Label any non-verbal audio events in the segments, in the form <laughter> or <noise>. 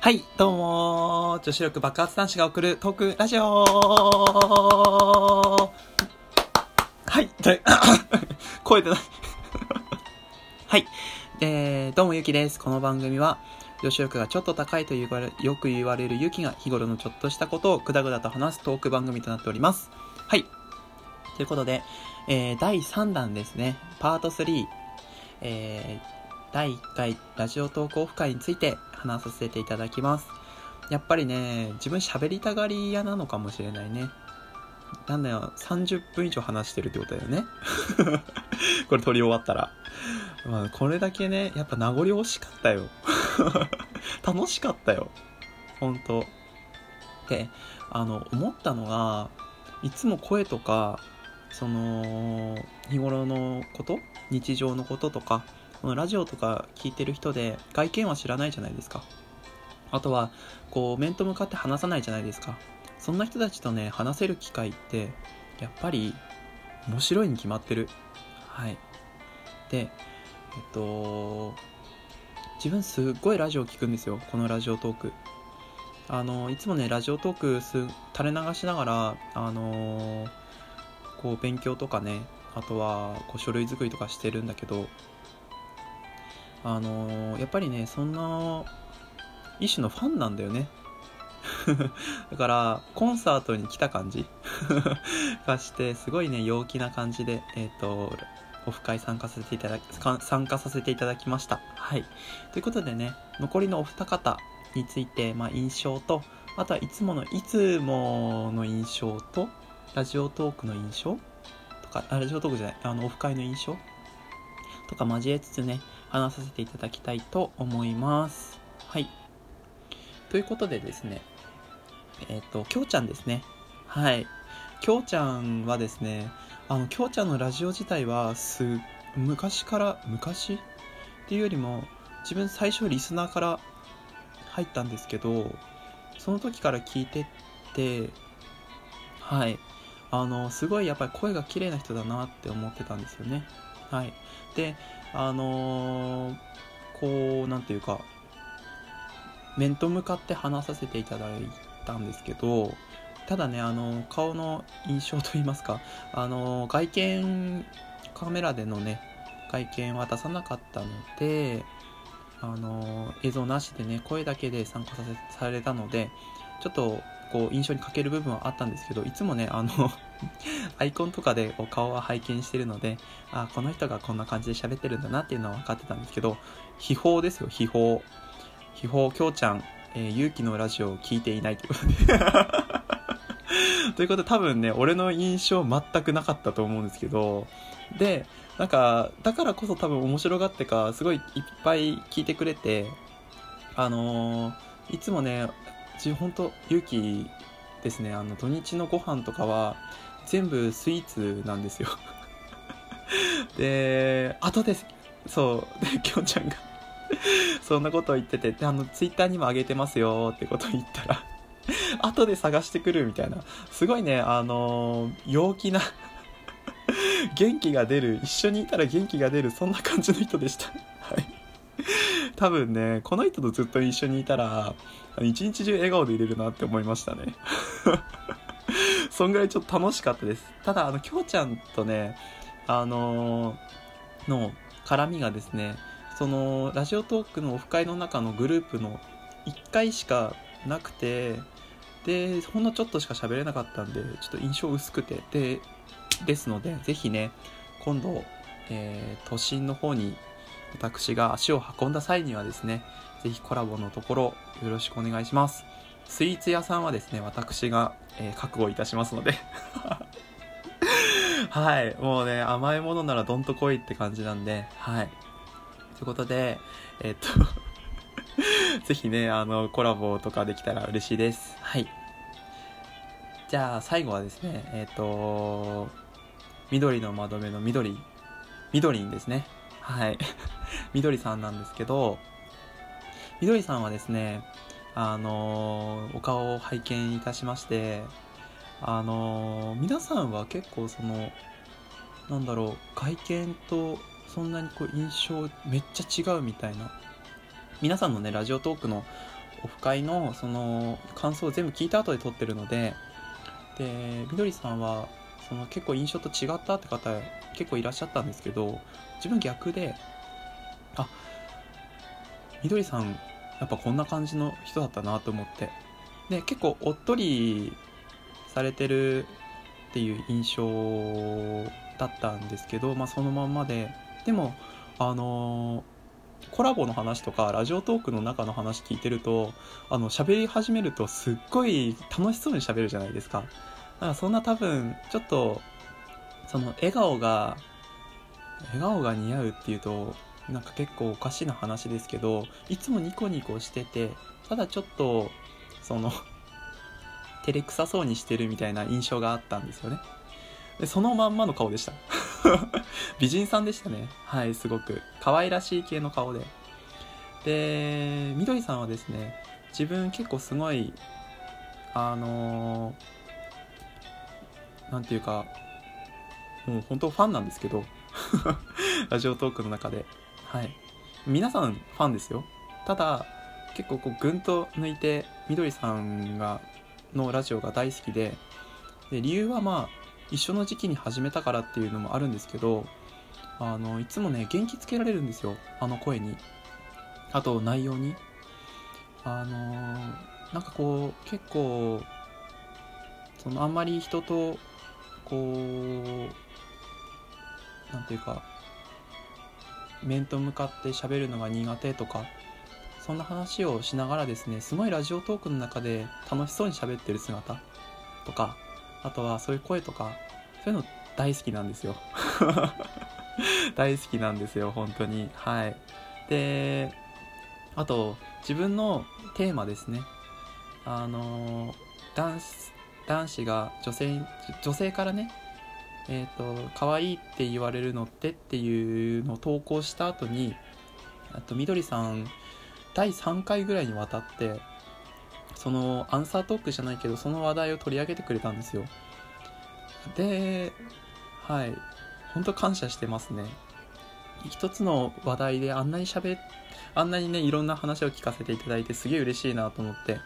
はい、どうも女子力爆発男子が送るトークラジオはい、で <laughs> 声出ない <laughs> はい、えー、どうもゆきです。この番組は、女子力がちょっと高いと言われ、よく言われるゆきが日頃のちょっとしたことをくだぐだと話すトーク番組となっております。はい。ということで、えー、第3弾ですね、パート3、えー、第1回ラジオトークオフ会について話させていただきます。やっぱりね、自分喋りたがり屋なのかもしれないね。なんだよ、30分以上話してるってことだよね。<laughs> これ撮り終わったら。まあ、これだけね、やっぱ名残惜しかったよ。<laughs> 楽しかったよ。ほんと。で、あの、思ったのが、いつも声とか、その、日頃のこと？日常のこととか、このラジオとか聞いてる人で外見は知らないじゃないですか。あとは、こう、面と向かって話さないじゃないですか。そんな人たちとね、話せる機会って、やっぱり、面白いに決まってる。はい。で、えっと、自分すっごいラジオ聞くんですよ。このラジオトーク。あの、いつもね、ラジオトークす垂れ流しながら、あのこう、勉強とかね、あとは、こう、書類作りとかしてるんだけど、あのやっぱりね、そんな、一種のファンなんだよね。<laughs> だから、コンサートに来た感じ <laughs> がして、すごいね、陽気な感じで、えっ、と、オフ会参加させていただき、参加させていただきました。はい。ということでね、残りのお二方について、まあ、印象と、あとはいつもの、いつもの印象と、ラジオトークの印象とか、あラジオトークじゃない、あの、オフ会の印象とか交えつつね、話させていただきたいと思います。はい。ということでですね、えっ、と、きょうちゃんですね。はい。きょうちゃんはですね、あの、きょうちゃんのラジオ自体は、す、昔から、昔？っていうよりも、自分最初リスナーから入ったんですけど、その時から聞いてって、はい。あの、すごいやっぱり声が綺麗な人だなって思ってたんですよね。はい。で、あのーこう、なんていうか、面と向かって話させていただいたんですけど、ただね、あの、顔の印象といいますか、あの、外見、カメラでのね、外見は出さなかったので、あの、映像なしでね、声だけで参加させされたので、ちょっと、こう、印象に欠ける部分はあったんですけど、いつもね、あの、<laughs> アイコンとかでこう顔は拝見してるので、あ、この人がこんな感じで喋ってるんだなっていうのは分かってたんですけど、秘宝ですよ、秘宝。秘宝、きょうちゃん、えー、勇気のラジオを聞いていないということで。<laughs> ということで多分ね、俺の印象全くなかったと思うんですけど、で、なんか、だからこそ多分面白がってか、すごいいっぱい聞いてくれて、あのーいつもね、自分ほんと勇気ですね、あの、土日のご飯とかは、全部スイーツなんですよ。<laughs> で、後で、そう、で、きょんちゃんがそんなことを言ってて、あの、ツイッターにも上げてますよってこと言ったら後で探してくるみたいな。すごいね、あのー陽気な元気が出る、一緒にいたら元気が出る、そんな感じの人でした。はい。多分ね、この人とずっと一緒にいたら、一日中笑顔でいれるなって思いましたね。そんぐらいちょっと楽しかったです。ただ、あの、きょうちゃんとね、あのーの絡みがですね、その、ラジオトークのオフ会の中のグループの1回しかなくて、で、ほんのちょっとしか喋れなかったんで、ちょっと印象薄くて、で、ですので、ぜひね、今度、えー都心の方に私が足を運んだ際にはですね、ぜひコラボのところよろしくお願いします。スイーツ屋さんはですね、私が、えー覚悟いたしますので。<laughs> はい。もうね、甘いものならどんと来いって感じなんで、はい。ということで、えーっと、<laughs> ぜひね、あの、コラボとかできたら嬉しいです。はい。じゃあ、最後はですね、えーっと、緑の窓辺の緑、緑にですね。はい。<laughs> 緑さんなんですけど、緑さんはですね、あのお顔を拝見いたしまして、あの皆さんは結構その、なんだろう、外見とそんなにこう印象めっちゃ違うみたいな。皆さんのね、ラジオトークのオフ会のその感想を全部聞いた後で撮ってるのででみどりさんはその結構印象と違ったって方結構いらっしゃったんですけど自分逆であみどりさんやっぱこんな感じの人だったなと思って。で結構おっとりされてるっていう印象だったんですけど、まあ、そのまんまで。でもあのコラボの話とかラジオトークの中の話聞いてるとあの喋り始めるとすっごい楽しそうに喋るじゃないですか。だからそんな多分ちょっとその笑顔が笑顔が似合うっていうとなんか結構おかしな話ですけどいつもニコニコしててただちょっとその <laughs> 照れくさそうにしてるみたいな印象があったんですよね。でそのまんまの顔でした。<laughs> 美人さんでしたね。はいすごく。可愛らしい系の顔で。でみどりさんはですね自分結構すごいあの何て言うかもう本当ファンなんですけど <laughs> ラジオトークの中で。はい。皆さんファンですよ。ただ結構こうぐんと抜いてみどりさんがのラジオが大好きでで理由はまあ一緒の時期に始めたからっていうのもあるんですけどあのいつもね元気つけられるんですよ。あの声に。あと内容に。あのなんかこう結構そのあんまり人とこうなんていうか面と向かって喋るのが苦手とかそんな話をしながらですねすごいラジオトークの中で楽しそうに喋ってる姿とかあとはそういう声とかそういうの大好きなんですよ。<laughs> 大好きなんですよ本当に。はい。であと自分のテーマですね。あの男子男子が女性女性からねえっ、ー、と可愛いって言われるのってっていうのを投稿した後にあとみどりさん第3回ぐらいにわたってそのアンサートークじゃないけどその話題を取り上げてくれたんですよ。ではい。本当感謝してますね。一つの話題であんなに喋あんなにねいろんな話を聞かせていただいてすげえ嬉しいなと思って。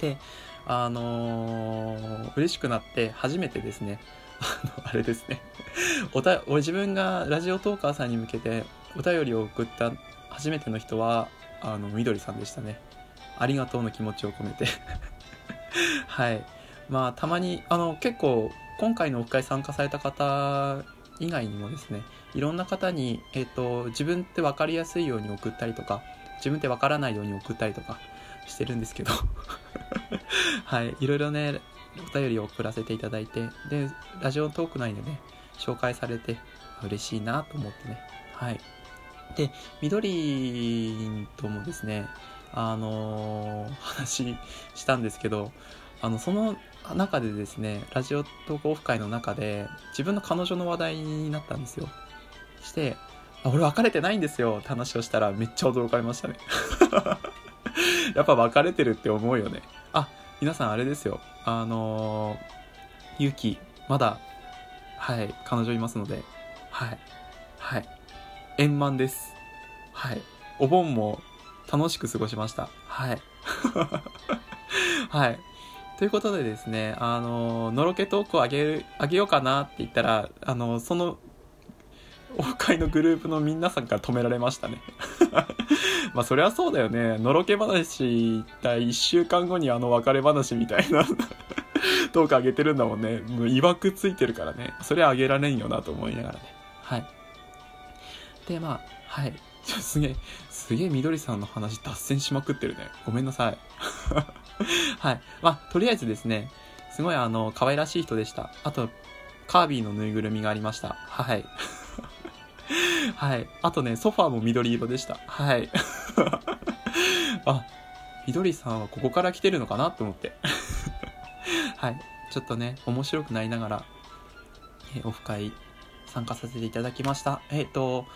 であのー、嬉しくなって初めてですね。あのあれですね。<laughs> おた自分がラジオトーカーさんに向けてお便りを送った初めての人はあのみどりさんでしたね。ありがとうの気持ちを込めて。<laughs> はい。まあたまにあの結構今回のオフ会参加された方以外にもですねいろんな方に、えーと、自分って分かりやすいように送ったりとか自分って分からないように送ったりとかしてるんですけど。<laughs> はい。いろいろねお便りを送らせていただいてでラジオトーク内でね紹介されて嬉しいなと思ってね。はい。で緑ともですねあのー、<laughs> 話したんですけどあのその中でですねラジオ投稿オフ会の中で自分の彼女の話題になったんですよ。してあ俺別れてないんですよって話をしたらめっちゃ驚かれましたね。<laughs> やっぱ別れてるって思うよね。皆さんあれですよ。あのー、ゆきまだはい彼女いますので。はいはい。円満です。はい。お盆も楽しく過ごしました。はい。<laughs> はい。ということでですね、あの、のろけトークをあげる、あげようかなって言ったら、あの、その、オフ会のグループの皆さんから止められましたね <laughs> まあそりゃそうだよね。のろけ話た1週間後にあの別れ話みたいな <laughs> トークあげてるんだもんね。もう曰くついてるからね。それあげられんよなと思いながらね。はい。で、まあ、はい。<laughs> すげえ、すげえみどりさんの話脱線しまくってるね。ごめんなさい。はい。まあ、とりあえずですね、すごいあの、可愛らしい人でした。あと、カービィのぬいぐるみがありました。はい。<laughs> はい。あとね、ソファーも緑色でした。はい。<laughs> あ、緑さんはここから来てるのかなと思って。<laughs> はい。ちょっとね、面白くなりながら、えオフ会参加させていただきました。えっ、ー、と、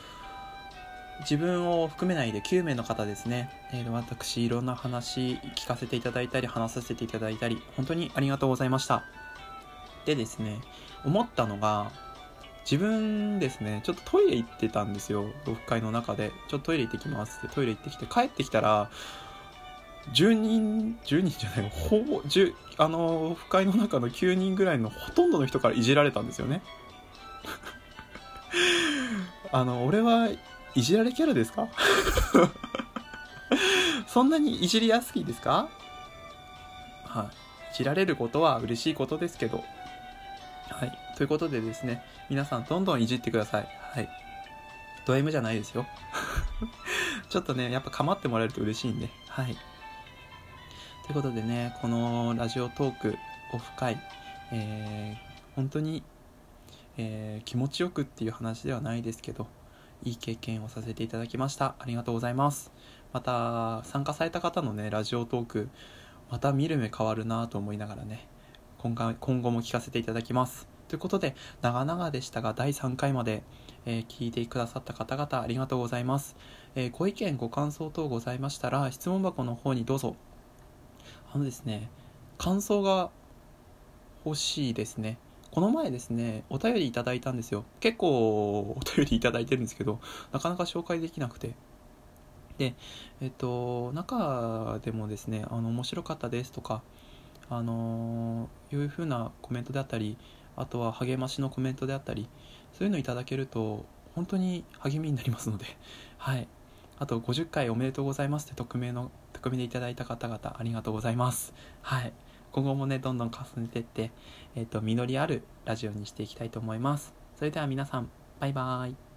自分を含めないで9名の方ですね、えー、私いろんな話聞かせていただいたり話させていただいたり本当にありがとうございましたでですね思ったのが自分ですねちょっとトイレ行ってたんですよオフ会の中で。ちょっとトイレ行ってきますってトイレ行ってきて帰ってきたら10人10人じゃないほぼ10あの不快の中の9人ぐらいのほとんどの人からいじられたんですよね。<laughs> あの俺はいじられキャラですか？<laughs> そんなにいじりやすいですか？はい、いじられることは嬉しいことですけど。はい。ということでですね皆さんどんどんいじってください。はい。ド M じゃないですよ。<laughs> ちょっとねやっぱ構ってもらえると嬉しいんで。はい。ということでねこのラジオトークオフ会えー、本当に、えー、気持ちよくっていう話ではないですけどいい経験をさせていただきました。ありがとうございます。また参加された方のねラジオトークまた見る目変わるなと思いながらね今今後も聞かせていただきます。ということで長々でしたが第3回まで、えー、聞いてくださった方々ありがとうございます、えー、ご意見ご感想等ございましたら質問箱の方にどうぞ。あのですね感想が欲しいですね。この前ですねお便りいただいたんですよ。結構お便りいただいてるんですけどなかなか紹介できなくて。で、えっと、中でもですね、あの、面白かったですとか、あのいうふうなコメントであったり、あとは励ましのコメントであったり、そういうのいただけると、本当に励みになりますので、<laughs> はい。あと、50回おめでとうございますって匿名の、匿名でいただいた方々、ありがとうございます。はい。今後もね、どんどん重ねていって、えっと、実りあるラジオにしていきたいと思います。それでは皆さん、バイバーイ。